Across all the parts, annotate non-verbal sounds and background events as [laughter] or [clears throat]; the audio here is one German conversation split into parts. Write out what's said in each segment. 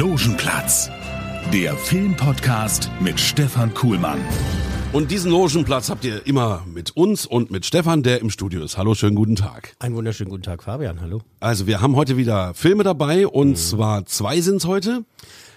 Logenplatz, der Filmpodcast mit Stefan Kuhlmann. Und diesen Logenplatz habt ihr immer mit uns und mit Stefan, der im Studio ist. Hallo, schönen guten Tag. Einen wunderschönen guten Tag, Fabian. Hallo. Also wir haben heute wieder Filme dabei und zwar zwei sind's heute,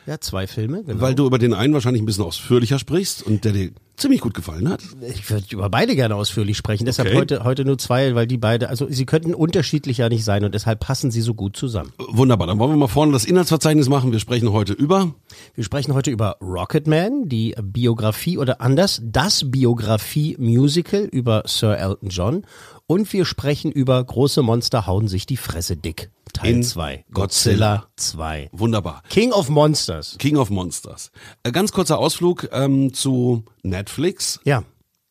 Ja, zwei Filme, genau. weil du über den einen wahrscheinlich ein bisschen ausführlicher sprichst und der dir ziemlich gut gefallen hat. ich würde über beide gerne ausführlich sprechen. Deshalb Okay. heute, heute nur zwei, weil die beide, also sie könnten unterschiedlicher nicht sein und deshalb passen sie so gut zusammen. Wunderbar, dann wollen wir mal vorne das Inhaltsverzeichnis machen. Wir sprechen heute über Wir sprechen heute über Rocketman, die Biografie oder anders, das Biografie-Musical über Sir Elton John. Und wir sprechen über große Monster hauen sich die Fresse dick. Teil In 2. Godzilla. Godzilla 2. wunderbar. King of Monsters. King of Monsters. Äh, ganz kurzer Ausflug ähm, zu Netflix. Ja.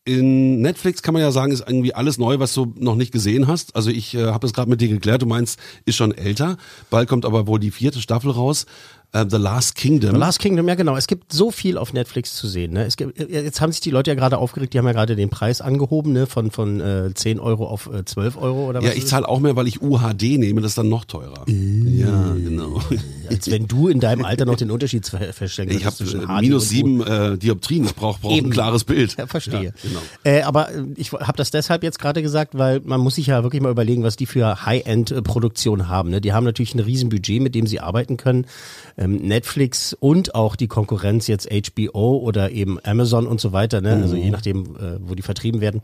In Netflix kann man ja sagen, ist irgendwie alles neu, was du noch nicht gesehen hast. Also ich äh, habe es gerade mit dir geklärt. Du meinst, ist schon älter. Bald kommt aber wohl die vierte Staffel raus. Äh, The Last Kingdom. The Last Kingdom, ja genau. Es gibt so viel auf Netflix zu sehen. Ne? Es gibt, jetzt haben sich die Leute ja gerade aufgeregt, die haben ja gerade den Preis angehoben, ne? von, von äh, 10 Euro auf äh, 12 Euro oder was. ja, ich zahle auch mehr, weil ich UHD nehme. Das ist dann noch teurer. Ja, genau. [laughs] Als wenn du in deinem Alter noch den Unterschied ver- feststellen Ich habe äh, minus sieben äh, Dioptrien. Ich brauche brauch ein klares Bild. Ja, verstehe. Ja, genau. äh, aber äh, ich habe das deshalb jetzt gerade gesagt, weil man muss sich ja wirklich mal überlegen, was die für High-End-Produktionen haben. Ne? Die haben natürlich ein Riesenbudget, mit dem sie arbeiten können. Ähm, Netflix und auch die Konkurrenz jetzt HBO oder eben Amazon und so weiter, ne? also je nachdem, äh, wo die vertrieben werden.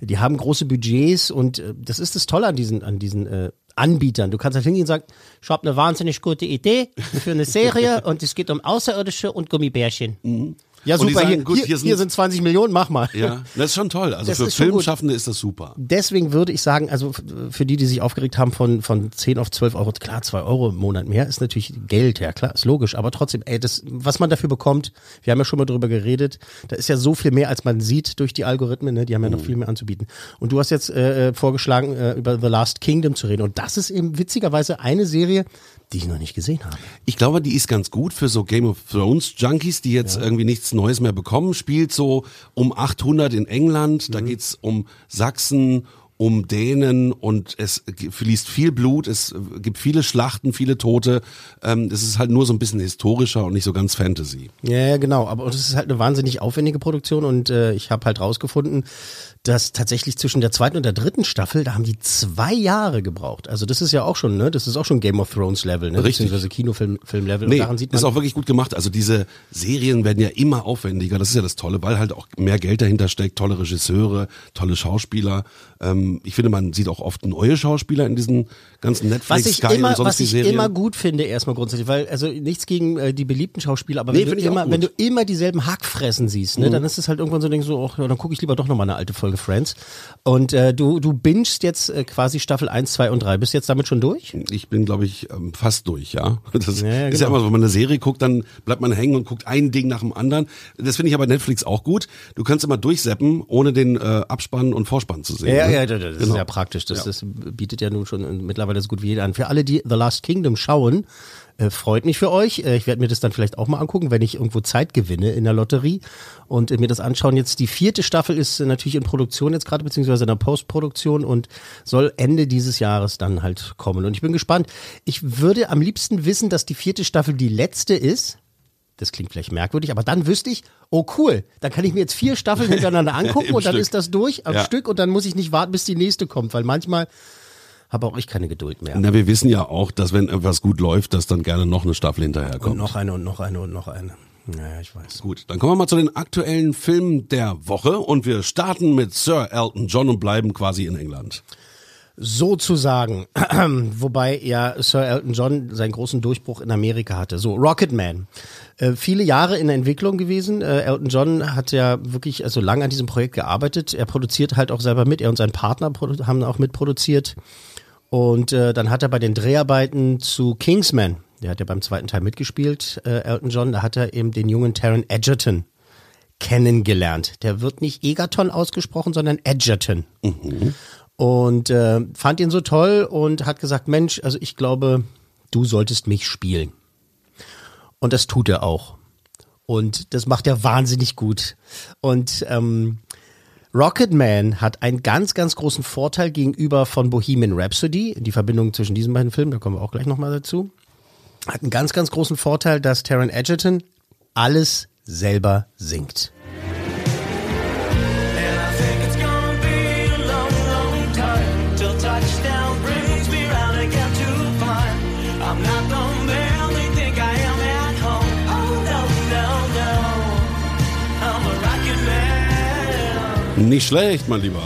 Die haben große Budgets und äh, das ist das Tolle an diesen, an diesen äh, Anbietern. Du kannst halt hingehen und sagen, ich habe eine wahnsinnig gute Idee für eine Serie [laughs] und es geht um Außerirdische und Gummibärchen. Ja, super, sagen, hier, gut, hier, hier hier, sind- sind 20 Millionen, mach mal. Ja, das ist schon toll. Also Das für. Filmschaffende ist das super. Deswegen würde ich sagen, also für die, die sich aufgeregt haben von, von 10 auf 12 Euro, klar, 2 Euro im Monat mehr ist natürlich Geld, ja klar, ist logisch, aber trotzdem, ey, das, was man dafür bekommt, wir haben ja schon mal drüber geredet, da ist ja so viel mehr, als man sieht durch die Algorithmen, ne? die haben ja Mhm. noch viel mehr anzubieten. Und du hast jetzt äh, äh, vorgeschlagen, äh, über The Last Kingdom zu reden und das ist eben witzigerweise eine Serie, die ich noch nicht gesehen habe. Ich glaube, die ist ganz gut für so Game of Thrones Junkies, die jetzt irgendwie nichts Neues mehr bekommen. Spielt so um 800 in England. Mhm. Da geht's um Sachsen, um Dänen und es fließt viel Blut. Es gibt viele Schlachten, viele Tote. Ähm, das ist halt nur so ein bisschen historischer und nicht so ganz Fantasy. Ja, genau. Aber es ist halt eine wahnsinnig aufwendige Produktion und äh, ich habe halt rausgefunden, dass tatsächlich zwischen der zweiten und der dritten Staffel, da haben die zwei Jahre gebraucht. Also das ist ja auch schon, ne, das ist auch schon Game of Thrones Level, ne, Richtig. beziehungsweise Kinofilm Film Level. Nee, und daran sieht man ist auch wirklich gut gemacht. Also diese Serien werden ja immer aufwendiger. Das ist ja das Tolle, weil halt auch mehr Geld dahinter steckt. Tolle Regisseure, tolle Schauspieler. Ähm, ich finde, man sieht auch oft neue Schauspieler in diesen ganzen Netflix, was ich Sky immer, und sonst was ich Serien. immer gut finde, erstmal grundsätzlich, weil also nichts gegen äh, die beliebten Schauspieler, aber Nee, wenn, du immer. Mhm. wenn du immer dieselben Hackfressen siehst, ne, dann ist es halt irgendwann so, denkst du, ach, ja, dann gucke ich lieber doch nochmal eine alte Folge Friends. Und äh, du du bingst jetzt äh, quasi Staffel 1, 2 und 3. Bist du jetzt damit schon durch? Ich bin, glaube ich, ähm, fast durch, ja. [laughs] Das Ja, ja, ist ja genau. immer so, wenn man eine Serie guckt, dann bleibt man hängen und guckt ein Ding nach dem anderen. Das finde ich aber Netflix auch gut. Du kannst immer durchseppen, ohne den äh, Abspann und Vorspann zu sehen. Ja, ne? ja, das, das Genau. ist ja praktisch. Das, das bietet ja nun schon mittlerweile so gut wie jeder an. Für alle, die The Last Kingdom schauen, äh, freut mich für euch. Äh, ich werde mir das dann vielleicht auch mal angucken, wenn ich irgendwo Zeit gewinne in der Lotterie und äh, mir das anschauen. Jetzt die vierte Staffel ist natürlich in Produktion jetzt gerade, beziehungsweise in der Postproduktion und soll Ende dieses Jahres dann halt kommen. Und ich bin gespannt. Ich würde am liebsten wissen, dass die vierte Staffel die letzte ist. Das klingt vielleicht merkwürdig, aber dann wüsste ich, oh cool, dann kann ich mir jetzt vier Staffeln hintereinander [laughs] angucken und dann Stück. ist das durch am Ja. Stück und dann muss ich nicht warten, bis die nächste kommt, weil manchmal habe auch ich keine Geduld mehr. Na, wir wissen ja auch, dass wenn etwas gut läuft, dass dann gerne noch eine Staffel hinterherkommt. Und noch eine und noch eine und noch eine. Naja, ich weiß. Gut, dann kommen wir mal zu den aktuellen Filmen der Woche und wir starten mit Sir Elton John und bleiben quasi in England. Sozusagen. [clears throat] Wobei ja Sir Elton John seinen großen Durchbruch in Amerika hatte. So, Rocketman. Äh, viele Jahre in der Entwicklung gewesen. Äh, Elton John hat ja wirklich also lang an diesem Projekt gearbeitet. Er produziert halt auch selber mit. Er und sein Partner haben auch mitproduziert. Und äh, dann hat er bei den Dreharbeiten zu Kingsman, der hat ja beim zweiten Teil mitgespielt, äh, Elton John, da hat er eben den jungen Taron Egerton kennengelernt. Der wird nicht Egerton ausgesprochen, sondern Edgerton. Mhm. Und äh, fand ihn so toll und hat gesagt, Mensch, also ich glaube, du solltest mich spielen. Und das tut er auch. Und das macht er wahnsinnig gut. Und ähm, Rocketman hat einen ganz, ganz großen Vorteil gegenüber von Bohemian Rhapsody. Die Verbindung zwischen diesen beiden Filmen, da kommen wir auch gleich nochmal dazu. Hat einen ganz, ganz großen Vorteil, dass Taron Egerton alles selber singt. Nicht schlecht, mein Lieber.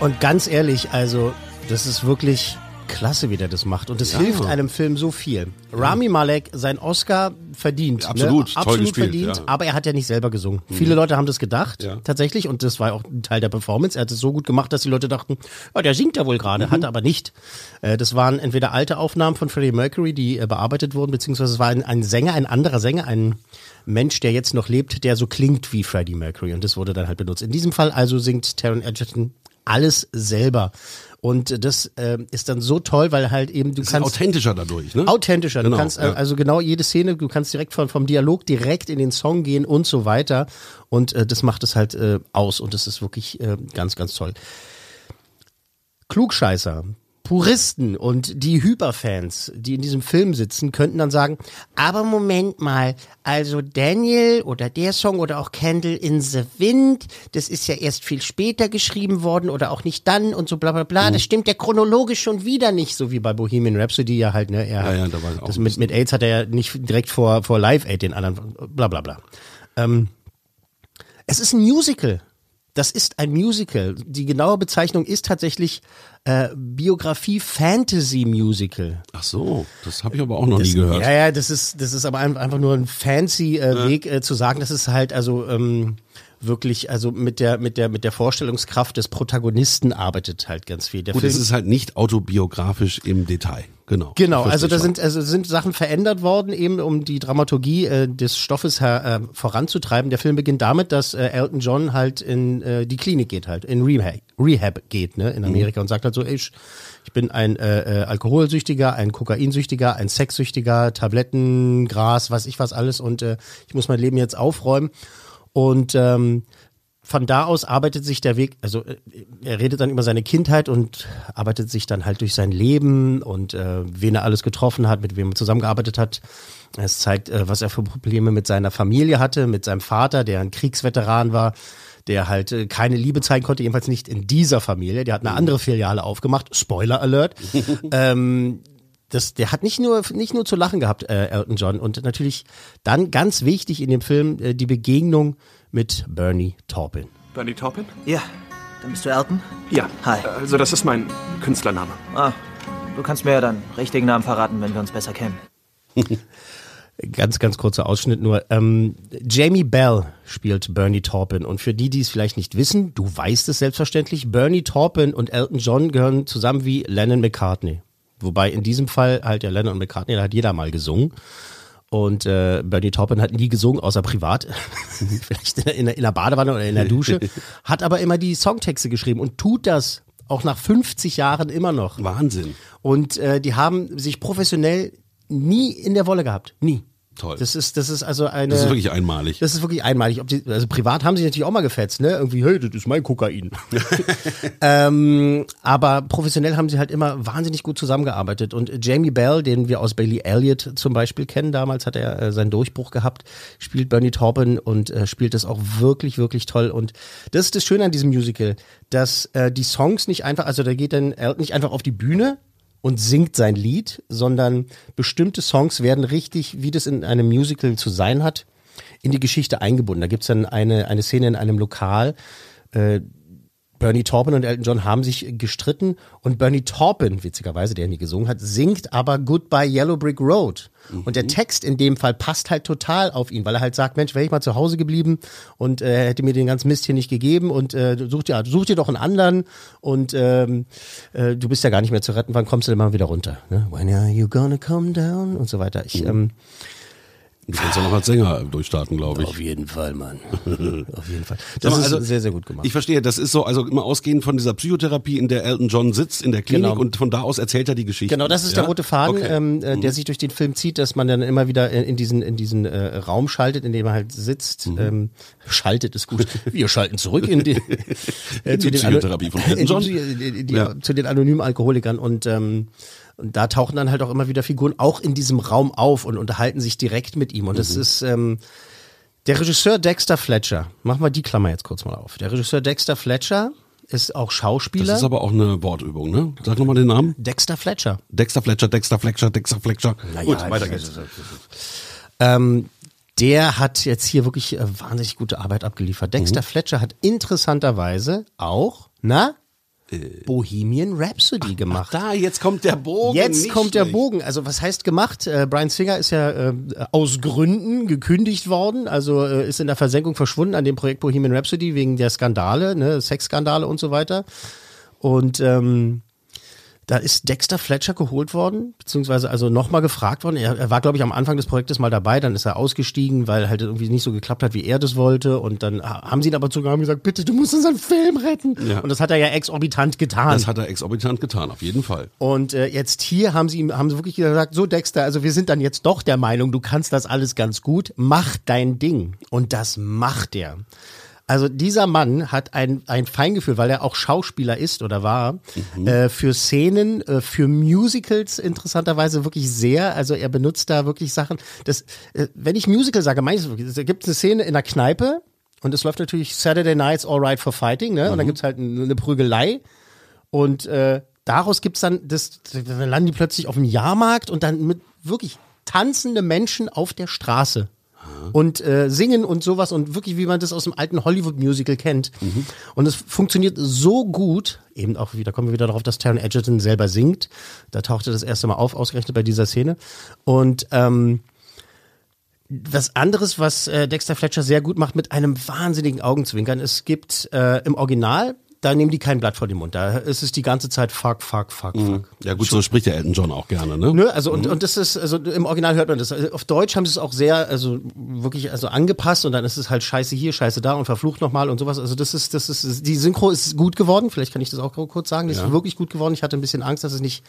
Und ganz ehrlich, also, das ist wirklich klasse, wie der das macht. Und das ja. hilft einem Film so viel. Ja. Rami Malek, sein Oscar verdient. Absolut, ne? absolut gespielt, verdient. Ja. Aber er hat ja nicht selber gesungen. Mhm. Viele Leute haben das gedacht, tatsächlich. Und das war auch ein Teil der Performance. Er hat es so gut gemacht, dass die Leute dachten, oh, der singt ja wohl gerade. Mhm. Hat er aber nicht. Äh, das waren entweder alte Aufnahmen von Freddie Mercury, die äh, bearbeitet wurden, beziehungsweise es war ein, ein Sänger, ein anderer Sänger, ein Mensch, der jetzt noch lebt, der so klingt wie Freddie Mercury. Und das wurde dann halt benutzt. In diesem Fall also singt Taron Egerton alles selber. Und das äh, ist dann so toll, weil halt eben du ist kannst authentischer dadurch, ne? Authentischer. Genau, du kannst ja. also genau jede Szene, du kannst direkt von, vom Dialog direkt in den Song gehen und so weiter. Und äh, das macht es halt äh, aus und das ist wirklich äh, ganz, ganz toll. Klugscheißer. Puristen und die Hyperfans, die in diesem Film sitzen, könnten dann sagen, aber Moment mal, also Daniel oder der Song oder auch Candle in the Wind, das ist ja erst viel später geschrieben worden oder auch nicht dann und so bla bla bla. Mhm. Das stimmt ja chronologisch schon wieder nicht, so wie bei Bohemian Rhapsody ja halt, ne? Er, ja, ja, da war das mit, mit AIDS hat er ja nicht direkt vor, vor Live Aid den anderen, bla bla bla. Ähm, es ist ein Musical. Das ist ein Musical. Die genaue Bezeichnung ist tatsächlich äh, Biografie Fantasy Musical. Ach so, das habe ich aber auch noch das, nie gehört. Ja, ja, das ist das ist aber einfach nur ein fancy äh, ja. Weg äh, zu sagen, das ist halt also ähm, wirklich also mit der mit der mit der Vorstellungskraft des Protagonisten arbeitet halt ganz viel. Der Gut, Film, es ist halt nicht autobiografisch im Detail. Genau. Genau, also da sind also sind Sachen verändert worden, eben um die Dramaturgie äh, des Stoffes her, äh, voranzutreiben. Der Film beginnt damit, dass äh, Elton John halt in äh, die Klinik geht, halt in Rehab, Rehab geht, ne, in mhm. Amerika mhm. und sagt halt so, ich, ich bin ein äh, äh, Alkoholsüchtiger, ein Kokainsüchtiger, ein Sexsüchtiger, Tabletten, Gras, was ich was alles und äh, ich muss mein Leben jetzt aufräumen. Und ähm, von da aus arbeitet sich der Weg, also äh, er redet dann über seine Kindheit und arbeitet sich dann halt durch sein Leben und äh, wen er alles getroffen hat, mit wem er zusammengearbeitet hat. Es zeigt, äh, was er für Probleme mit seiner Familie hatte, mit seinem Vater, der ein Kriegsveteran war, der halt äh, keine Liebe zeigen konnte, jedenfalls nicht in dieser Familie. Der hat eine andere Filiale aufgemacht. Spoiler Alert. [laughs] ähm, das, der hat nicht nur nicht nur zu lachen gehabt, äh, Elton John. Und natürlich dann ganz wichtig in dem Film äh, die Begegnung mit Bernie Taupin. Bernie Taupin? Ja. Dann bist du Elton? Ja. Hi. Also das ist mein Künstlername. Ah, du kannst mir ja deinen richtigen Namen verraten, wenn wir uns besser kennen. [laughs] Ganz, ganz kurzer Ausschnitt nur. Ähm, Jamie Bell spielt Bernie Taupin. Und für die, die es vielleicht nicht wissen, du weißt es selbstverständlich, Bernie Taupin und Elton John gehören zusammen wie Lennon McCartney. Wobei in diesem Fall halt ja Lennon und McCartney, da hat jeder mal gesungen. Und äh, Bernie Taupin hat nie gesungen, außer privat. [laughs] Vielleicht in, in, in der Badewanne oder in der Dusche. [laughs] Hat aber immer die Songtexte geschrieben und tut das auch nach 50 Jahren immer noch. Wahnsinn. Und äh, die haben sich professionell nie in der Wolle gehabt. Nie. Toll. Das ist, das ist also eine. Das ist wirklich einmalig. Das ist wirklich einmalig. Ob die, also privat haben sie natürlich auch mal gefetzt, ne? Irgendwie, hey, das ist mein Kokain. [laughs] ähm, aber professionell haben sie halt immer wahnsinnig gut zusammengearbeitet. Und Jamie Bell, den wir aus Bailey Elliott zum Beispiel kennen, damals hat er äh, seinen Durchbruch gehabt, spielt Bernie Taupin und äh, spielt das auch wirklich, wirklich toll. Und das ist das Schöne an diesem Musical, dass äh, die Songs nicht einfach, also da geht dann Elton nicht einfach auf die Bühne, und singt sein Lied, sondern bestimmte Songs werden richtig, wie das in einem Musical zu sein hat, in die Geschichte eingebunden. Da gibt's dann eine, eine Szene in einem Lokal, äh, Bernie Taupin und Elton John haben sich gestritten und Bernie Taupin, witzigerweise, der nie gesungen hat, singt aber Goodbye Yellow Brick Road. Und der Text in dem Fall passt halt total auf ihn, weil er halt sagt, Mensch, wäre ich mal zu Hause geblieben und äh, hätte mir den ganzen Mist hier nicht gegeben und äh, such dir, such dir doch einen anderen und ähm, äh, du bist ja gar nicht mehr zu retten, wann kommst du denn mal wieder runter? Ne? When are you gonna come down? Und so weiter. Ich, ähm, Du kannst ja noch als Sänger durchstarten, glaube ich. auf jeden Fall, Mann. [laughs] auf jeden Fall. Das mal, ist also, sehr, sehr gut gemacht. Ich verstehe, das ist so, also immer ausgehend von dieser Psychotherapie, in der Elton John sitzt in der Klinik Genau. und von da aus erzählt er die Geschichte. Genau, das ist ja? der rote Faden, Okay. ähm, äh, der sich durch den Film zieht, dass man dann immer wieder in, in diesen in diesen äh, Raum schaltet, in dem er halt sitzt. Ähm, schaltet ist gut. [laughs] Wir schalten zurück in die, [laughs] äh, In die den Psychotherapie von Elton John. Die, die, Ja. zu den anonymen Alkoholikern und ähm, und da tauchen dann halt auch immer wieder Figuren auch in diesem Raum auf und unterhalten sich direkt mit ihm. Und Mhm. das ist ähm, der Regisseur Dexter Fletcher. Machen wir die Klammer jetzt kurz mal auf. Der Regisseur Dexter Fletcher ist auch Schauspieler. Das ist aber auch eine Wortübung, ne? Sag nochmal den Namen. Dexter Fletcher. Dexter Fletcher, Dexter Fletcher, Dexter Fletcher. Gut, weiter geht's. Ähm, der hat jetzt hier wirklich äh, wahnsinnig gute Arbeit abgeliefert. Dexter Mhm. Fletcher hat interessanterweise auch, na. Bohemian Rhapsody gemacht. Da, jetzt kommt der Bogen. Jetzt kommt der. Bogen. Also was heißt gemacht? Äh, Brian Singer ist ja äh, aus Gründen gekündigt worden, also äh, ist in der Versenkung verschwunden an dem Projekt Bohemian Rhapsody wegen der Skandale, ne, Sexskandale und so weiter. Und ähm, da ist Dexter Fletcher geholt worden, beziehungsweise also nochmal gefragt worden. Er, er war, glaube ich, am Anfang des Projektes mal dabei, dann ist er ausgestiegen, weil halt irgendwie nicht so geklappt hat, wie er das wollte. Und dann ha- haben sie ihn aber sogar gesagt, bitte, du musst unseren Film retten. Ja. Und das hat er ja exorbitant getan. Das hat er exorbitant getan, auf jeden Fall. Und äh, jetzt hier haben sie ihm haben sie wirklich gesagt, so Dexter, also wir sind dann jetzt doch der Meinung, du kannst das alles ganz gut, mach dein Ding. Und das macht er. Also dieser Mann hat ein, ein Feingefühl, weil er auch Schauspieler ist oder war, äh, für Szenen, äh, für Musicals interessanterweise wirklich sehr. Also er benutzt da wirklich Sachen. Das, äh, wenn ich Musical sage, meine ich es gibt eine Szene in der Kneipe und es läuft natürlich Saturday Nights All Right for Fighting, ne? Und dann gibt's halt eine eine Prügelei. Und äh, daraus gibt's dann, das, dann landen die plötzlich auf dem Jahrmarkt und dann mit wirklich tanzende Menschen auf der Straße. Und äh, singen und sowas und wirklich, wie man das aus dem alten Hollywood-Musical kennt. Und es funktioniert so gut, eben auch wieder, kommen wir wieder darauf, dass Taron Egerton selber singt. Da tauchte das erste Mal auf, ausgerechnet bei dieser Szene. Und ähm, was anderes, was äh, Dexter Fletcher sehr gut macht, mit einem wahnsinnigen Augenzwinkern. Es gibt äh, im Original, da nehmen die kein Blatt vor den Mund. Da ist es die ganze Zeit fuck, fuck, fuck, fuck. Ja gut, so spricht der Elton John auch gerne, ne? Ne, also und, und das ist, also im Original hört man das. Also Auf Deutsch haben sie es auch sehr, also wirklich also angepasst und dann ist es halt scheiße hier, scheiße da und verflucht nochmal und sowas. Also das ist, das ist, die Synchro ist gut geworden, vielleicht kann ich das auch kurz sagen. Die ist wirklich gut geworden. Ich hatte ein bisschen Angst, dass es nicht,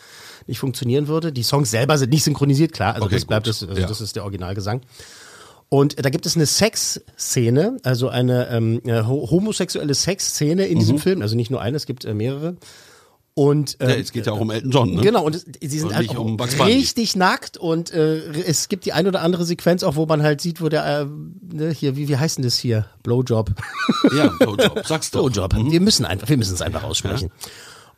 nicht funktionieren würde. Die Songs selber sind nicht synchronisiert, klar. Also Okay, das bleibt das, also Ja. das ist der Originalgesang. Und da gibt es eine Sexszene, also eine ähm, äh, ho- homosexuelle Sexszene in diesem Film, also nicht nur eine, es gibt äh, mehrere. Und äh, Ja, es geht ja auch um Elton John, ne? Genau, und es, sie sind Und halt auch um richtig nackt und äh, es gibt die ein oder andere Sequenz auch, wo man halt sieht, wo der, äh, ne, hier, wie, wie heißt denn das hier? Blowjob. Ja, Blowjob, sag's doch. Blowjob. Wir müssen einfach, wir müssen es einfach aussprechen.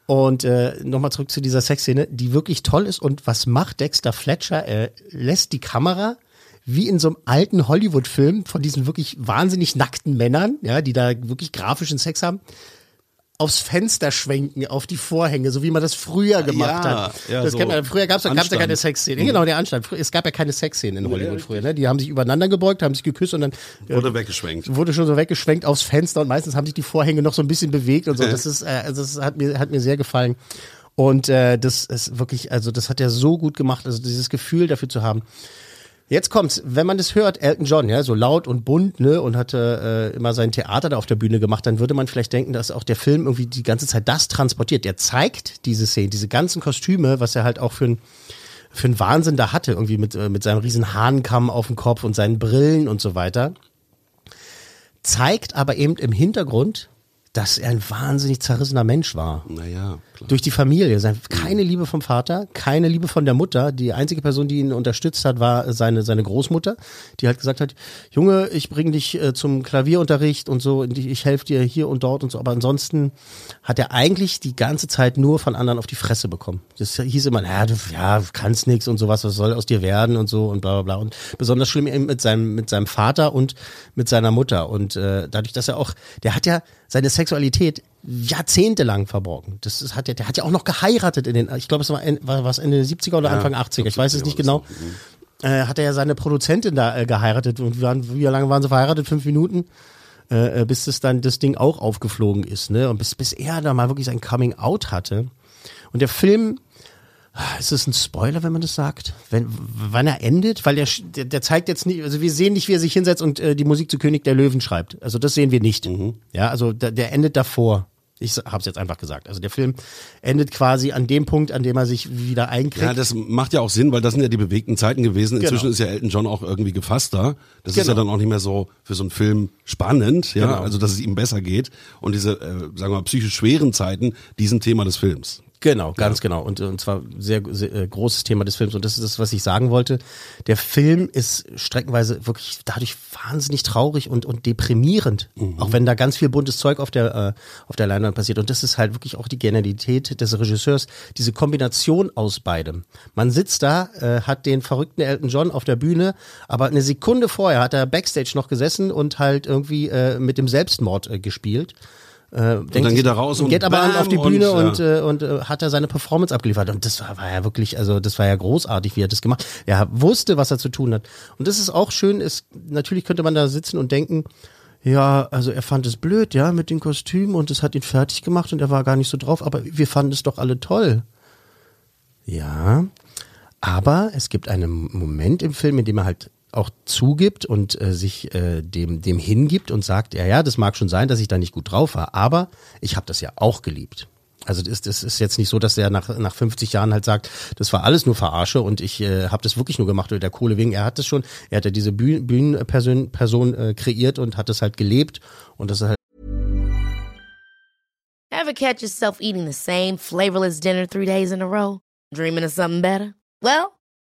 Und äh, nochmal zurück zu dieser Sexszene, die wirklich toll ist. Und was macht Dexter Fletcher? Er lässt die Kamera wie in so einem alten Hollywood-Film von diesen wirklich wahnsinnig nackten Männern, ja, die da wirklich grafischen Sex haben, aufs Fenster schwenken, auf die Vorhänge, so wie man das früher gemacht ja, hat. ja, das so kennt man, früher gab es ja keine Anstand. Mhm. Sexszene. Genau, der Anstand. Es gab ja keine Sexszenen in Hollywood früher. Ne? Die haben sich übereinander gebeugt, haben sich geküsst und dann Wurde weggeschwenkt. wurde schon so weggeschwenkt aufs Fenster und meistens haben sich die Vorhänge noch so ein bisschen bewegt und so. Das ist, äh, also das hat mir, hat mir sehr gefallen. Und äh, das ist wirklich, also das hat er so gut gemacht, also dieses Gefühl dafür zu haben. Jetzt kommt's, wenn man das hört, Elton John, ja, so laut und bunt, ne, und hatte äh, immer sein Theater da auf der Bühne gemacht, dann würde man vielleicht denken, dass auch der Film irgendwie die ganze Zeit das transportiert. Der zeigt diese Szene, diese ganzen Kostüme, was er halt auch für ein für einen Wahnsinn da hatte, irgendwie mit, äh, mit seinem riesen Hahnkamm auf dem Kopf und seinen Brillen und so weiter. Zeigt aber eben im Hintergrund, dass er ein wahnsinnig zerrissener Mensch war. Naja, klar. Durch die Familie. Keine Liebe vom Vater, keine Liebe von der Mutter. Die einzige Person, die ihn unterstützt hat, war seine, seine Großmutter, die halt gesagt hat, Junge, ich bringe dich äh, zum Klavierunterricht und so, und ich, ich helfe dir hier und dort und so. Aber ansonsten hat er eigentlich die ganze Zeit nur von anderen auf die Fresse bekommen. Das hieß immer, ja, du ja, kannst nix und sowas, was soll aus dir werden und so und bla bla bla. Und besonders schlimm eben mit seinem, mit seinem Vater und mit seiner Mutter. Und äh, dadurch, dass er auch, der hat ja seine Sexualität jahrzehntelang verborgen. Das ist, hat, der, der hat ja auch noch geheiratet in den, ich glaube, es war, en- war was Ende der 70er oder Anfang 80er, ich weiß es nicht genau. Äh, hat er ja seine Produzentin da äh, geheiratet und wie, waren, wie lange waren sie verheiratet? Fünf Minuten? Äh, äh, bis das dann das Ding auch aufgeflogen ist, ne? Und bis, bis er da mal wirklich sein Coming Out hatte. Und der Film, ist es ein Spoiler, wenn man das sagt? Wenn, wann er endet? Weil der, der, der zeigt jetzt nicht, also wir sehen nicht, wie er sich hinsetzt und äh, die Musik zu König der Löwen schreibt. Also das sehen wir nicht. Ja, also der, der endet davor. Ich habe es jetzt einfach gesagt. Also der Film endet quasi an dem Punkt, an dem er sich wieder einkriegt. Ja, das macht ja auch Sinn, weil das sind ja die bewegten Zeiten gewesen. Inzwischen Genau. ist ja Elton John auch irgendwie gefasster. Das ist Genau. ja dann auch nicht mehr so für so einen Film spannend, ja, Genau. also dass es ihm besser geht. Und diese, äh, sagen wir mal, psychisch schweren Zeiten, die sind Thema des Films. Genau, ganz genau. Und, und zwar sehr, sehr äh, großes Thema des Films. Und das ist das, was ich sagen wollte. Der Film ist streckenweise wirklich dadurch wahnsinnig traurig und, und deprimierend. Auch wenn da ganz viel buntes Zeug auf der, äh, auf der Leinwand passiert. Und das ist halt wirklich auch die Genialität des Regisseurs. Diese Kombination aus beidem. Man sitzt da, äh, hat den verrückten Elton John auf der Bühne, aber eine Sekunde vorher hat er Backstage noch gesessen und halt irgendwie äh, mit dem Selbstmord äh, gespielt. Äh, denkt dann geht er raus und geht aber bam auf die und, Bühne ja. und, äh, und äh, hat er seine Performance abgeliefert. Und das war, war ja wirklich, also das war ja großartig, wie er das gemacht hat. Er wusste, was er zu tun hat. Und das ist auch schön, ist, natürlich könnte man da sitzen und denken, ja, also er fand es blöd, ja, mit den Kostümen und es hat ihn fertig gemacht und er war gar nicht so drauf, aber wir fanden es doch alle toll. Ja, aber es gibt einen Moment im Film, in dem er halt auch zugibt und äh, sich äh, dem, dem hingibt und sagt, ja, ja, das mag schon sein, dass ich da nicht gut drauf war, aber ich habe das ja auch geliebt. Also das, das ist jetzt nicht so, dass er nach, nach 50 Jahren halt sagt, das war alles nur Verarsche und ich äh, habe das wirklich nur gemacht oder der Kohle wegen. Er hat das schon, er hat ja diese Bühnen- Bühnenperson Person, äh, kreiert und hat das halt gelebt und das ist halt Ever catch yourself eating the same flavorless dinner three days in a row? Dreaming of something better? Well,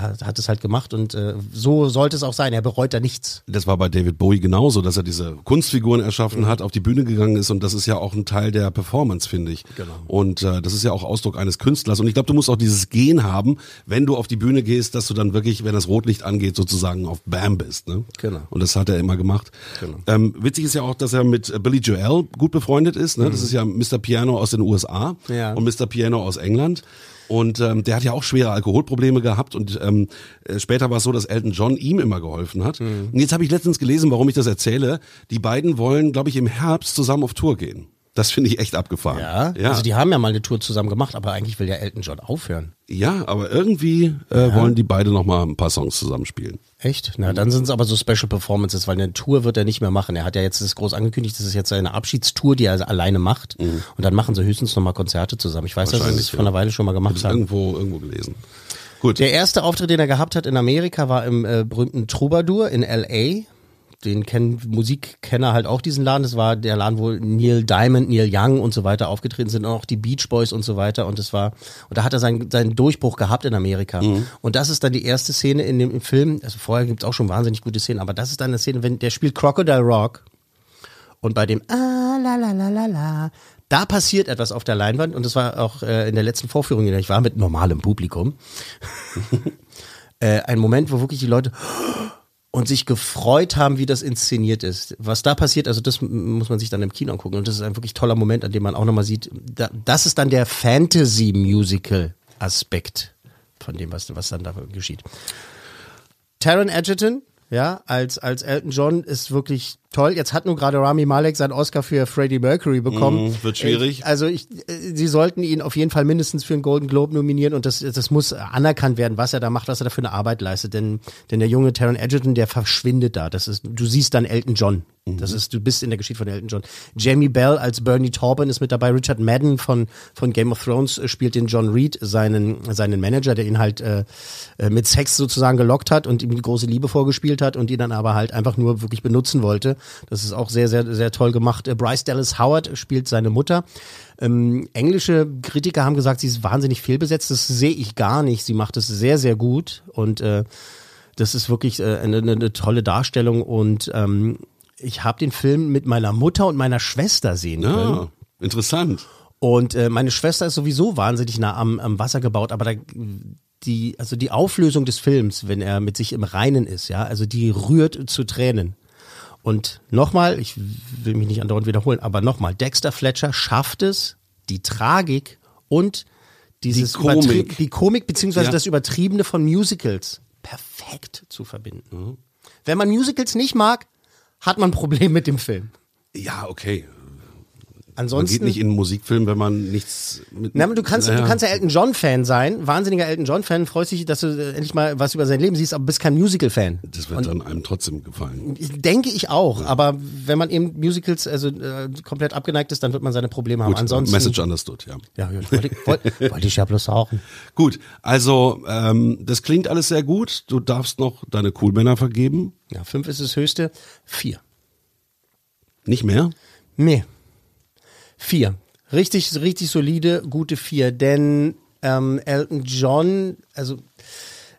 Hat, hat es halt gemacht und äh, so sollte es auch sein. Er bereut da nichts. Das war bei David Bowie genauso, dass er diese Kunstfiguren erschaffen hat, auf die Bühne gegangen ist und das ist ja auch ein Teil der Performance, finde ich. Genau. Und äh, das ist ja auch Ausdruck eines Künstlers und ich glaube, du musst auch dieses Gen haben, wenn du auf die Bühne gehst, dass du dann wirklich, wenn das Rotlicht angeht, sozusagen auf Bam bist. Ne? Genau. Und das hat er immer gemacht. Genau. Ähm, witzig ist ja auch, dass er mit Billy Joel gut befreundet ist. Ne? Das ist ja Mr. Piano aus den USA Ja. und Mr. Piano aus England. Und ähm, der hat ja auch schwere Alkoholprobleme gehabt und ähm, äh, später war es so, dass Elton John ihm immer geholfen hat. Mhm. Und jetzt habe ich letztens gelesen, warum ich das erzähle. Die beiden wollen, glaube ich, im Herbst zusammen auf Tour gehen. Das finde ich echt abgefahren. Ja, ja. also die haben ja mal eine Tour zusammen gemacht, aber eigentlich will ja Elton John aufhören. ja aber irgendwie äh, wollen die beide noch mal ein paar Songs zusammenspielen. Echt? Na, dann sind es aber so Special Performances, weil eine Tour wird er nicht mehr machen. Er hat ja jetzt das groß angekündigt, das ist jetzt seine Abschiedstour, die er also alleine macht. Und dann machen sie höchstens noch mal Konzerte zusammen. Ich weiß, dass sie es vor einer ja. Weile schon mal gemacht haben. irgendwo irgendwo gelesen. Gut. Der erste Auftritt, den er gehabt hat in Amerika, war im äh, berühmten Troubadour in L.A. Den kennen Musikkenner halt auch diesen Laden. Das war der Laden, wo Neil Diamond, Neil Young und so weiter aufgetreten sind und auch die Beach Boys und so weiter. Und das war und da hat er seinen, seinen Durchbruch gehabt in Amerika. Und das ist dann die erste Szene in dem im Film. Also vorher gibt's auch schon wahnsinnig gute Szenen, aber das ist dann eine Szene, wenn der spielt Crocodile Rock und bei dem ah la la la la la da passiert etwas auf der Leinwand und das war auch äh, in der letzten Vorführung, in der ich war mit normalem Publikum. [laughs] äh, ein Moment, wo wirklich die Leute und sich gefreut haben, wie das inszeniert ist. Was da passiert, also das muss man sich dann im Kino angucken und das ist ein wirklich toller Moment, an dem man auch nochmal sieht, da, das ist dann der Fantasy-Musical-Aspekt von dem, was, was dann da geschieht. Taron Egerton, ja, als, als Elton John ist wirklich toll. Jetzt hat nun gerade Rami Malek seinen Oscar für Freddie Mercury bekommen. Mhm, wird schwierig. Also ich, äh, sie sollten ihn auf jeden Fall mindestens für einen Golden Globe nominieren und das, das muss anerkannt werden, was er da macht, was er da für eine Arbeit leistet. Denn, denn der junge Taron Egerton, der verschwindet da. Das ist, du siehst dann Elton John. Das ist, du bist in der Geschichte von Elton John. Jamie Bell als Bernie Taupin ist mit dabei. Richard Madden von, von Game of Thrones äh, spielt den John Reed, seinen, seinen Manager, der ihn halt äh, äh, mit Sex sozusagen gelockt hat und ihm die große Liebe vorgespielt hat und ihn dann aber halt einfach nur wirklich benutzen wollte. Das ist auch sehr, sehr, sehr toll gemacht. Äh, Bryce Dallas Howard spielt seine Mutter. Ähm, englische Kritiker haben gesagt, sie ist wahnsinnig fehlbesetzt. Das sehe ich gar nicht. Sie macht es sehr, sehr gut und äh, das ist wirklich äh, eine, eine tolle Darstellung und ähm, ich habe den Film mit meiner Mutter und meiner Schwester sehen können. Ja, interessant. Und äh, meine Schwester ist sowieso wahnsinnig nah am, am Wasser gebaut, aber da, die, also die Auflösung des Films, wenn er mit sich im Reinen ist, ja, also die rührt zu Tränen. Und nochmal, ich will mich nicht andauernd wiederholen, aber nochmal, Dexter Fletcher schafft es, die Tragik und dieses Die Komik. Die Komik beziehungsweise Ja. das Übertriebene von Musicals perfekt zu verbinden. Wenn man Musicals nicht mag, hat man ein Problem mit dem Film. Ja, okay. Man Ansonsten geht nicht in einen Musikfilm, wenn man nichts mit. Na, du kannst, Naja. du kannst ja Elton John Fan sein, wahnsinniger Elton John Fan, freust dich, dass du äh, endlich mal was über sein Leben siehst, aber bist kein Musical Fan. Das wird dann einem trotzdem gefallen. Denke ich auch, aber wenn man eben Musicals also äh, komplett abgeneigt ist, dann wird man seine Probleme haben. Gut, Ansonsten Message understood, ja. Ja, ja, wollte, ich- wollte, [laughs] wollte ich ja bloß sagen. Gut, also ähm, das klingt alles sehr gut. Du darfst noch deine Coolmänner vergeben. Ja, fünf ist das höchste, vier. Nicht mehr? Nee. Vier. Richtig, richtig solide, gute vier. Denn ähm, Elton John, also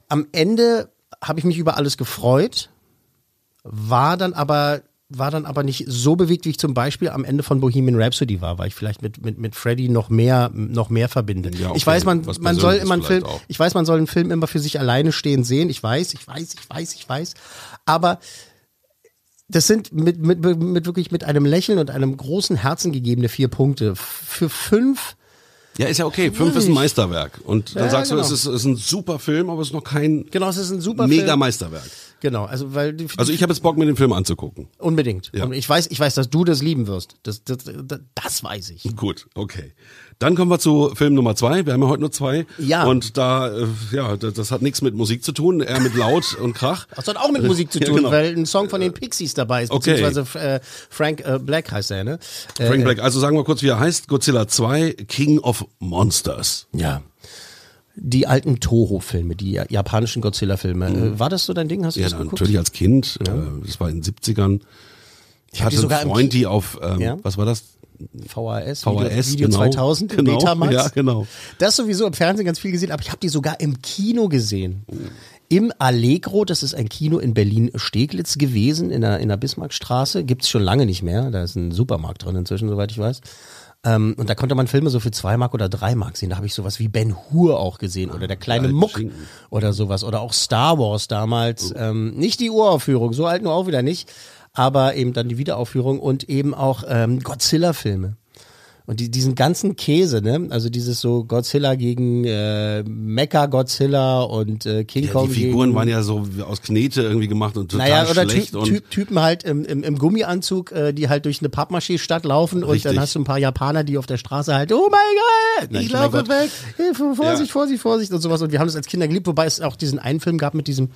am Ende habe ich mich über alles gefreut, war dann aber war dann aber nicht so bewegt, wie ich zum Beispiel am Ende von Bohemian Rhapsody war, weil ich vielleicht mit, mit, mit Freddie noch mehr, noch mehr verbinde. Ja, okay, Ich weiß, man, man soll immer einen Film, auch. ich weiß, man soll einen Film immer für sich alleine stehen sehen. Ich weiß, ich weiß, ich weiß, ich weiß. Aber das sind mit, mit, mit wirklich mit einem Lächeln und einem großen Herzen gegebene vier Punkte. Für fünf, Ja, ist ja okay. Fünf ist ein Meisterwerk. Und dann Ja, sagst genau. du, es ist, es ist ein super Film, aber es ist noch kein genau, es ist ein super mega Film. Meisterwerk. Genau, also weil die- Also ich habe jetzt Bock, mir den Film anzugucken. unbedingt. Ja. Und ich weiß, ich weiß, dass du das lieben wirst. Das, das, das, das weiß ich. Gut, okay. Dann kommen wir zu Film Nummer zwei. Wir haben ja heute nur zwei. Ja. Und da, äh, ja, das, das hat nichts mit Musik zu tun, eher mit Laut und Krach. Das hat auch mit Musik zu Ja, tun, genau. weil ein Song von den Pixies dabei ist, Okay. beziehungsweise äh, Frank äh, Black heißt er, ne? Äh, Frank Black. Also sagen wir kurz, wie er heißt. Godzilla 2, King of Monsters. Ja. Die alten Toho-Filme, die japanischen Godzilla-Filme. Äh, War das so dein Ding? Hast du Mhm. Ja, das geguckt? natürlich als Kind. Äh, das war in den 70ern. Ich hatte sogar einen Freund, die auf, ähm, Ja? was war das? VHS, VHS, Video, Video genau. 2000, Genau, Betamax. ja, genau. Das sowieso im Fernsehen ganz viel gesehen, aber ich habe die sogar im Kino gesehen. Im Allegro, das ist ein Kino in Berlin-Steglitz gewesen, in der, in der Bismarckstraße. Gibt's schon lange nicht mehr. Da ist ein Supermarkt drin inzwischen, soweit ich weiß. Ähm, und da konnte man Filme so für zwei Mark oder drei Mark sehen. Da habe ich sowas wie Ben Hur auch gesehen oder der kleine alten Muck Schinken. oder sowas. Oder auch Star Wars damals. Ähm, nicht die Uraufführung, so alt nur auch wieder nicht. Aber eben dann die Wiederaufführung und eben auch ähm, Godzilla-Filme. Und die, diesen ganzen Käse, ne? Also dieses so Godzilla gegen äh, Mecha Godzilla und äh, King Ja, Kong die Figuren gegen, waren ja so aus Knete irgendwie gemacht und total naja, oder schlecht. Ty und Ty Typen halt im, im, im Gummianzug, äh, die halt durch eine Pappmaché-Stadt laufen und Richtig. dann hast du ein paar Japaner, die auf der Straße halt, oh mein Gott, Ich laufe weg, Hilfe, Vorsicht, Ja. Vorsicht, Vorsicht und sowas. Und wir haben das als Kinder geliebt, wobei es auch diesen einen Film gab mit diesem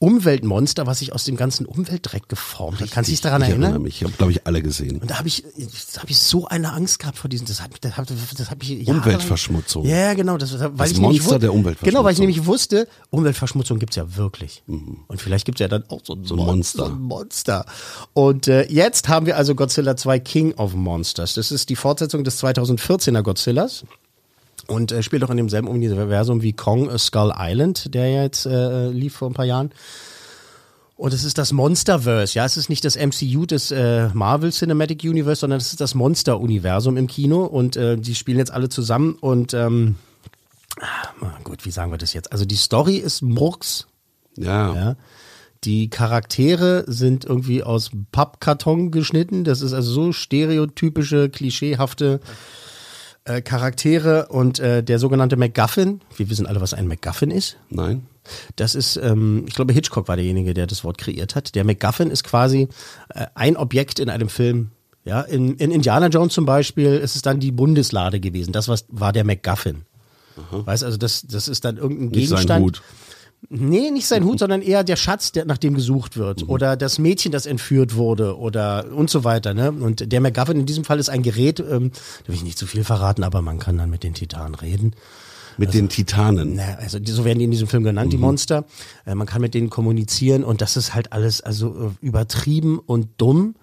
Umweltmonster, was sich aus dem ganzen Umweltdreck geformt hat. Kannst du dich daran ich erinnern? erinnere mich. Ich habe, glaube ich, alle gesehen. Und da habe ich, da habe ich so eine Angst gehabt vor diesen, das hat, das hat, das hat mich Umweltverschmutzung. Ja, genau, das, weil Das ich nämlich Monster wu- der Umweltverschmutzung. Genau, weil ich nämlich wusste, Umweltverschmutzung gibt's ja wirklich. Und vielleicht gibt's ja dann auch so ein, So ein Monster. So ein Monster. Und äh, jetzt haben wir also Godzilla 2 King of Monsters. Das ist die Fortsetzung des 2014er Godzillas. Und äh, spielt auch in demselben Universum wie Kong äh, Skull Island, der ja jetzt äh, lief vor ein paar Jahren. Und es ist das Monsterverse, ja, es ist nicht das MCU des äh, Marvel Cinematic Universe, sondern es ist das Monster-Universum im Kino und äh, die spielen jetzt alle zusammen und ähm, ah, gut, wie sagen wir das jetzt? Also die Story ist Murks, Ja. ja. Die Charaktere sind irgendwie aus Pappkarton geschnitten. Das ist also so stereotypische, klischeehafte äh, Charaktere und äh, der sogenannte MacGuffin. Wir wissen alle, was ein MacGuffin ist. Nein. Das ist, ähm, ich glaube, Hitchcock war derjenige, der das Wort kreiert hat. Der MacGuffin ist quasi äh, ein Objekt in einem Film. Ja, in, in Indiana Jones zum Beispiel ist es dann die Bundeslade gewesen. Das was, war der MacGuffin. Weißt also das, das ist dann irgendein Nicht sein Gegenstand. Hut. Nee, nicht sein Hut, sondern eher der Schatz, der nach dem gesucht wird. Mhm. Oder das Mädchen, das entführt wurde oder und so weiter. Ne? Und der MacGuffin in diesem Fall ist ein Gerät, ähm, da will ich nicht zu viel verraten, aber man kann dann mit den Titanen reden. Mit den Titanen. Na, also so werden die in diesem Film genannt, die Monster. Äh, man kann mit denen kommunizieren und das ist halt alles also äh, übertrieben und dumm.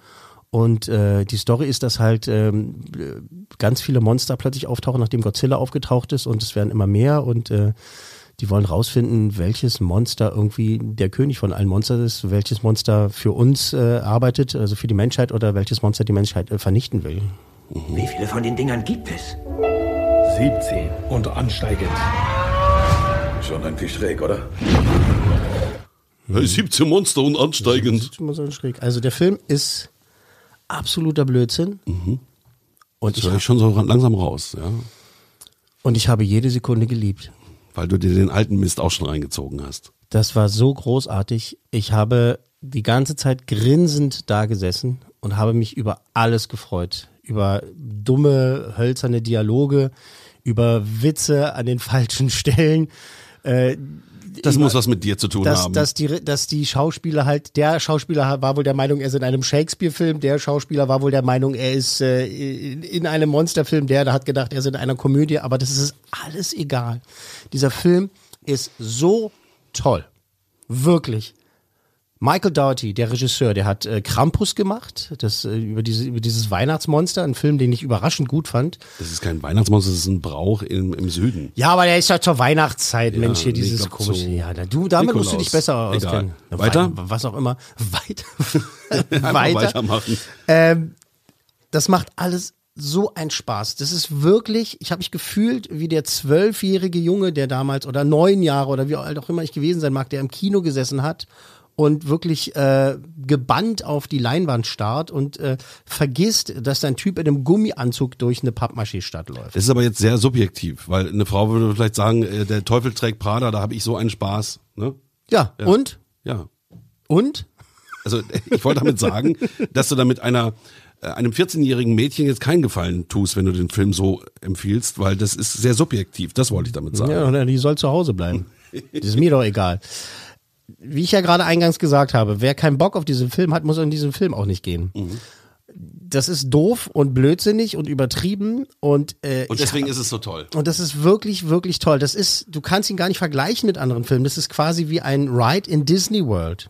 Und äh, die Story ist, dass halt ähm, äh, ganz viele Monster plötzlich auftauchen, nachdem Godzilla aufgetaucht ist und es werden immer mehr und äh, die wollen rausfinden, welches Monster irgendwie der König von allen Monstern ist, welches Monster für uns äh, arbeitet, also für die Menschheit oder welches Monster die Menschheit äh, vernichten will. Wie viele von den Dingern gibt es? 17 und ansteigend. Schon irgendwie schräg, oder? Hey, 17 Monster und ansteigend. Das ist immer so schräg. Also der Film ist absoluter Blödsinn. Und Das ich, höre ich schon so langsam raus, ja. und ich habe jede Sekunde geliebt. Weil du dir den alten Mist auch schon reingezogen hast. Das war so großartig. Ich habe die ganze Zeit grinsend da gesessen und habe mich über alles gefreut. Über dumme, hölzerne Dialoge, über Witze an den [laughs] falschen Stellen. Äh, Das muss was mit dir zu tun dass, haben. dass, die, dass die Schauspieler halt, der Schauspieler war wohl der Meinung, er ist in einem Shakespeare-Film, der Schauspieler war wohl der Meinung, er ist äh, in, in einem Monsterfilm, der, der hat gedacht, er ist in einer Komödie, aber das ist alles egal. Dieser Film ist so toll. Wirklich. Michael Dougherty, der Regisseur, der hat äh, Krampus gemacht, das äh, über, diese, über dieses Weihnachtsmonster, ein Film, den ich überraschend gut fand. das ist kein Weihnachtsmonster, das ist ein Brauch im, im Süden. Ja, aber der ist ja zur Weihnachtszeit, Mensch, hier dieses komische. Ja, na, du, damit musst du dich Nikolaus. besser Egal. auskennen. Na, Weiter? wei- Was auch immer. [laughs] Weiter. [laughs] Weiter. weitermachen. Ähm, das macht alles so ein Spaß. Das ist wirklich, ich habe mich gefühlt wie der zwölfjährige Junge, der damals oder neun Jahre oder wie alt auch immer ich gewesen sein mag, der im Kino gesessen hat und wirklich äh, gebannt auf die Leinwand starrt und äh, vergisst, dass ein Typ in einem Gummianzug durch eine Pappmaché-Stadt läuft. Das ist aber jetzt sehr subjektiv, weil eine Frau würde vielleicht sagen, äh, der Teufel trägt Prada, da habe ich so einen Spaß. Ne? Ja, Ja. und? Ja. Und? Also ich wollte damit sagen, [laughs] dass du damit einer äh, einem 14-jährigen Mädchen jetzt keinen Gefallen tust, wenn du den Film so empfiehlst, weil das ist sehr subjektiv. Das wollte ich damit sagen. Ja, oder die soll zu Hause bleiben. [laughs] Das ist mir doch egal. Wie ich ja gerade eingangs gesagt habe, wer keinen Bock auf diesen Film hat, muss in diesen Film auch nicht gehen. Mhm. Das ist doof und blödsinnig und übertrieben und äh, Und ich deswegen ist es so toll. und das ist wirklich, wirklich toll. Das ist, du kannst ihn gar nicht vergleichen mit anderen Filmen. Das ist quasi wie ein Ride in Disney World.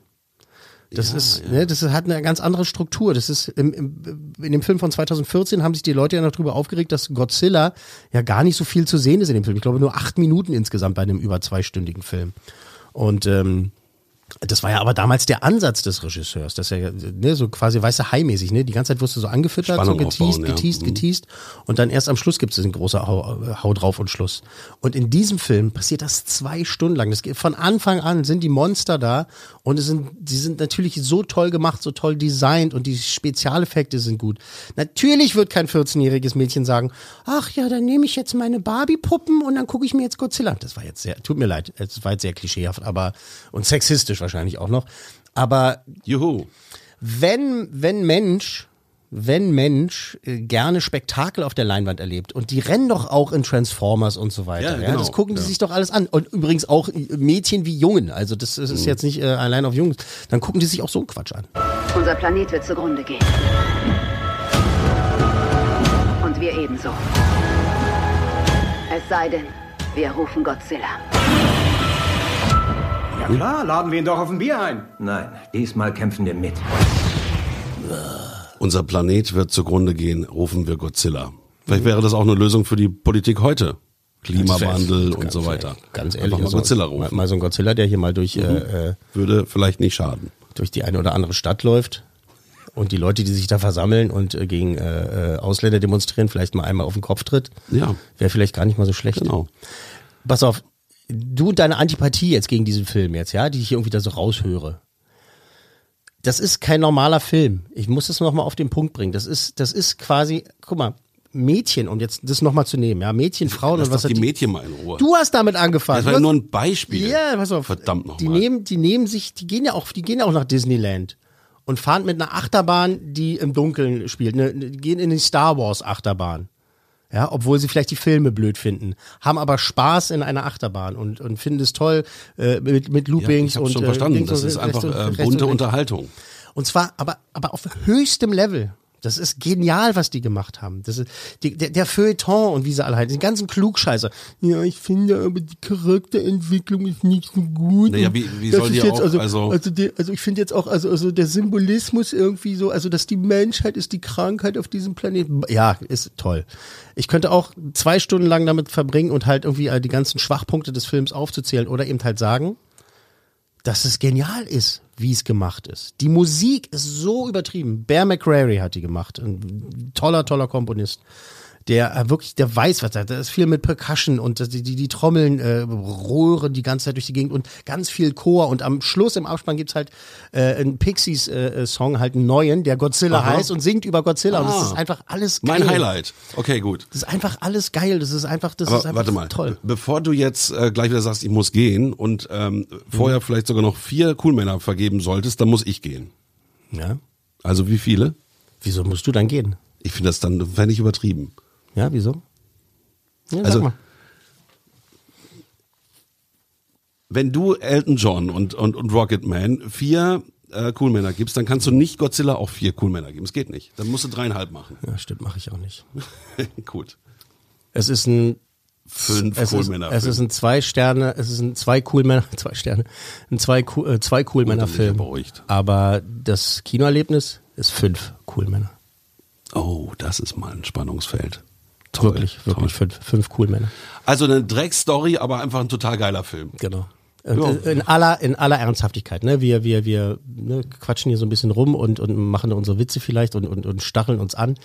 Das ist, Ne, das hat eine ganz andere Struktur. Das ist im, im, in dem Film von 2014 haben sich die Leute ja noch drüber aufgeregt, dass Godzilla ja gar nicht so viel zu sehen ist in dem Film. Ich glaube nur acht Minuten insgesamt bei einem über zweistündigen Film. Und ähm, das war ja aber damals der Ansatz des Regisseurs, dass er ne, so quasi weiße Hai-mäßig, ne, die ganze Zeit wirst du so angefüttert, Spannung so geteased, aufbauen, ja. geteased, Mhm. geteased und dann erst am Schluss gibt es einen großen Hau, Hau drauf und Schluss. Und in diesem Film passiert das zwei Stunden lang. Das geht, von Anfang an sind die Monster da und es sind, die sind natürlich so toll gemacht, so toll designt und die Spezialeffekte sind gut. Natürlich wird kein 14-jähriges Mädchen sagen, ach ja, dann nehme ich jetzt meine Barbie-Puppen und dann gucke ich mir jetzt Godzilla. Das war jetzt sehr, tut mir leid, es war jetzt sehr klischeehaft, aber und sexistisch wahrscheinlich auch noch. Aber Juhu. wenn, wenn Mensch, wenn Mensch äh, gerne Spektakel auf der Leinwand erlebt und die rennen doch auch in Transformers und so weiter. Ja, Ja, genau, das gucken die ja. sich doch alles an. Und übrigens auch äh, Mädchen wie Jungen. Also das ist Mhm. jetzt nicht äh, allein auf Jungs. Dann gucken die sich auch so einen Quatsch an. Unser Planet wird zugrunde gehen. Und wir ebenso. Es sei denn, wir rufen Godzilla. Ja klar, laden wir ihn doch auf ein Bier ein. Nein, diesmal kämpfen wir mit. Unser Planet wird zugrunde gehen, rufen wir Godzilla. Vielleicht wäre das auch eine Lösung für die Politik heute. Klimawandel und so weiter. Ganz ehrlich, Einfach mal also, Godzilla Mal, rufen. mal so ein Godzilla, der hier mal durch, Mhm. äh, äh, Würde vielleicht nicht schaden. durch die eine oder andere Stadt läuft und die Leute, die sich da versammeln und äh, gegen äh, äh, Ausländer demonstrieren, vielleicht mal einmal auf den Kopf tritt. Ja. Wäre vielleicht gar nicht mal so schlecht. Genau. Pass auf, du und deine Antipathie jetzt gegen diesen Film jetzt, ja, die ich hier irgendwie da so raushöre. Das ist kein normaler Film. Ich muss das nochmal auf den Punkt bringen. Das ist, das ist quasi, guck mal, Mädchen, um jetzt das nochmal zu nehmen, ja, Mädchen, Frauen Lass und was doch die die- Mädchen mal in Ruhe. Du hast damit angefangen. das war ja nur ein Beispiel. ja, pass auf. Verdammt Die nochmal. nehmen, die nehmen sich, die gehen ja auch, die gehen ja auch nach Disneyland und fahren mit einer Achterbahn, die im Dunkeln spielt. Ne, die gehen in die Star Wars Achterbahn. Ja, obwohl sie vielleicht die Filme blöd finden, haben aber Spaß in einer Achterbahn und, und finden es toll äh, mit, mit Ja, Loopings ich hab's und schon äh, verstanden. links Das ist einfach äh, bunte und. Unterhaltung. Und zwar aber, aber auf höchstem Level. Das ist genial, was die gemacht haben. Das ist die, der, der Feuilleton und wie sie alle heißen, die ganzen Klugscheißer. Ja, ich finde aber die Charakterentwicklung ist nicht so gut. Naja, wie, wie soll die auch, also, also, also, der, also ich finde jetzt auch, also, also der Symbolismus irgendwie so, also dass die Menschheit ist die Krankheit auf diesem Planeten. Ja, ist toll. Ich könnte auch zwei Stunden lang damit verbringen und halt irgendwie die ganzen Schwachpunkte des Films aufzuzählen oder eben halt sagen, dass es genial ist, wie es gemacht ist. Die Musik ist so übertrieben. Bear McCreary hat die gemacht. Ein toller, toller Komponist der äh, wirklich, der weiß, was er, da ist viel mit Percussion und die, die, die Trommeln äh, röhren die ganze Zeit durch die Gegend und ganz viel Chor und am Schluss im Abspann gibt's halt äh, einen Pixies-Song, äh, halt einen neuen, der Godzilla Aha. heißt und singt über Godzilla und das Ah. ist einfach alles geil. mein Highlight. Okay, gut. Das ist einfach alles geil, das ist einfach, das Aber ist einfach warte mal, toll. bevor du jetzt äh, gleich wieder sagst, ich muss gehen und ähm, vorher vielleicht sogar noch vier Coolmänner vergeben solltest, dann muss ich gehen. Ja. Also wie viele? Wieso musst du dann gehen? Ich finde das dann, fände ich übertrieben. Ja, wieso? Ja, Also-. Wenn du Elton John und, und, und Rocketman vier äh, Coolmänner gibst, dann kannst du nicht Godzilla auch vier Coolmänner geben. Es geht nicht. Dann musst du dreieinhalb machen. Ja, stimmt, mache ich auch nicht. [laughs] Gut. Es ist ein Fünf es ist, Coolmänner. es ist ein zwei Sterne, es ist ein zwei Coolmänner, [laughs] zwei Sterne, ein zwei, Cool- äh, zwei Coolmänner bin ich Film. beruhigt. Aber das Kinoerlebnis ist fünf Coolmänner. Oh, das ist mal ein Spannungsfeld. Toll, Wirklich, wirklich toll. fünf, fünf Coolmänner. Also eine Dreckstory, aber einfach ein total geiler Film. Genau. Und äh, in aller in aller Ernsthaftigkeit, ne? Wir wir wir ne, quatschen hier so ein bisschen rum und und machen unsere Witze vielleicht und und, und stacheln uns an.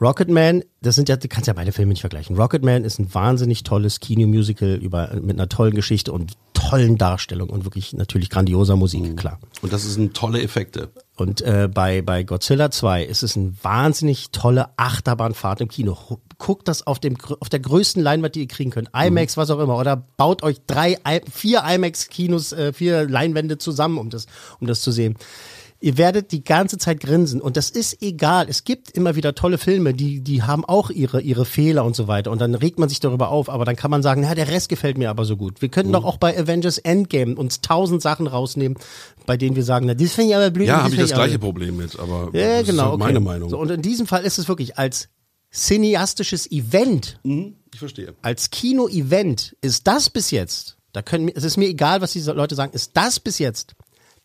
Rocketman, das sind ja, du kannst ja beide Filme nicht vergleichen. Rocketman ist ein wahnsinnig tolles Kinomusical über mit einer tollen Geschichte und tollen Darstellung und wirklich natürlich grandioser Musik, klar. Und das sind tolle Effekte. Und äh, bei, bei Godzilla 2 ist es eine wahnsinnig tolle Achterbahnfahrt im Kino. Guckt das auf, dem, auf der größten Leinwand, die ihr kriegen könnt. IMAX, was auch immer. Oder baut euch drei, vier IMAX-Kinos, äh, vier Leinwände zusammen, um das, um das zu sehen. Ihr werdet die ganze Zeit grinsen und das ist egal. Es gibt immer wieder tolle Filme, die, die haben auch ihre, ihre Fehler und so weiter und dann regt man sich darüber auf, aber dann kann man sagen, na, der Rest gefällt mir aber so gut. Wir könnten doch auch bei Avengers Endgame uns tausend Sachen rausnehmen, bei denen wir sagen, na, das finde ich aber blöd. Ja, habe ich das gleiche Problem mit, aber ja, das genau. ist halt okay. meine Meinung. So, und in diesem Fall ist es wirklich als cineastisches Event, Mhm, ich verstehe. als Kino-Event ist das bis jetzt, da können, es ist mir egal, was diese Leute sagen, ist das bis jetzt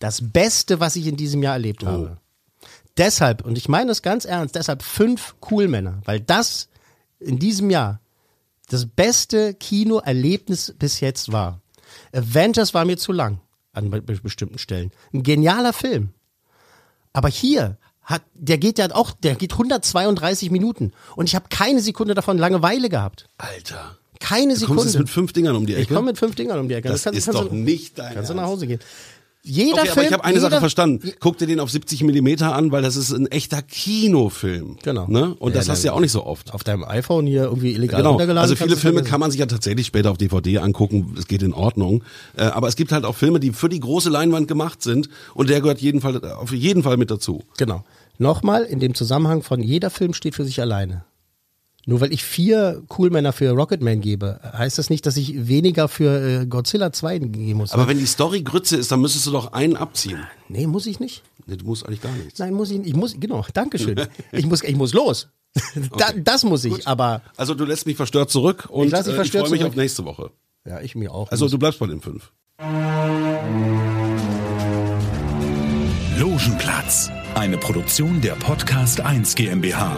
das Beste, was ich in diesem Jahr erlebt habe. Deshalb, und ich meine das ganz ernst, deshalb fünf Coolmänner, weil das in diesem Jahr das beste Kinoerlebnis bis jetzt war. Avengers war mir zu lang an be bestimmten Stellen. Ein genialer Film. Aber hier hat, der geht ja auch, der geht 132 Minuten und ich habe keine Sekunde davon Langeweile gehabt. Alter. Keine Du Sekunde. kommst jetzt mit fünf Dingern um die Ecke. ich komme mit fünf Dingern um die Ecke. das kannst- ist kannst doch du- nicht dein Kannst du nach Hause gehen. Jeder Okay, Film. aber ich habe eine jeder, Sache verstanden. Guck dir den auf 70 Millimeter an, weil das ist ein echter Kinofilm. Genau. Ne? Und Ja, das hast du ja auch nicht so oft. Auf deinem iPhone hier irgendwie illegal Genau. runtergeladen. Also viele Filme kann man sich ja tatsächlich später auf DVD angucken. Es geht in Ordnung. Äh, aber es gibt halt auch Filme, die für die große Leinwand gemacht sind. Und der gehört jeden Fall, auf jeden Fall mit dazu. Genau. Nochmal in dem Zusammenhang von jeder Film steht für sich alleine. Nur weil ich vier Coolmänner für Rocketman gebe, heißt das nicht, dass ich weniger für äh, Godzilla 2 geben muss. Aber wenn die Story Grütze ist, dann müsstest du doch einen abziehen. nee, muss ich nicht. Nee, du musst eigentlich gar nichts. Nein, muss ich nicht. Ich muss, genau, Dankeschön. [laughs] ich muss, ich muss los. da, das muss ich, aber Also du lässt mich verstört zurück und Ich äh, verstört ich freue mich zurück. auf nächste Woche. ja, ich mir auch. Also du bleibst bei den fünf. Logenplatz, eine Produktion der Podcast 1 GmbH.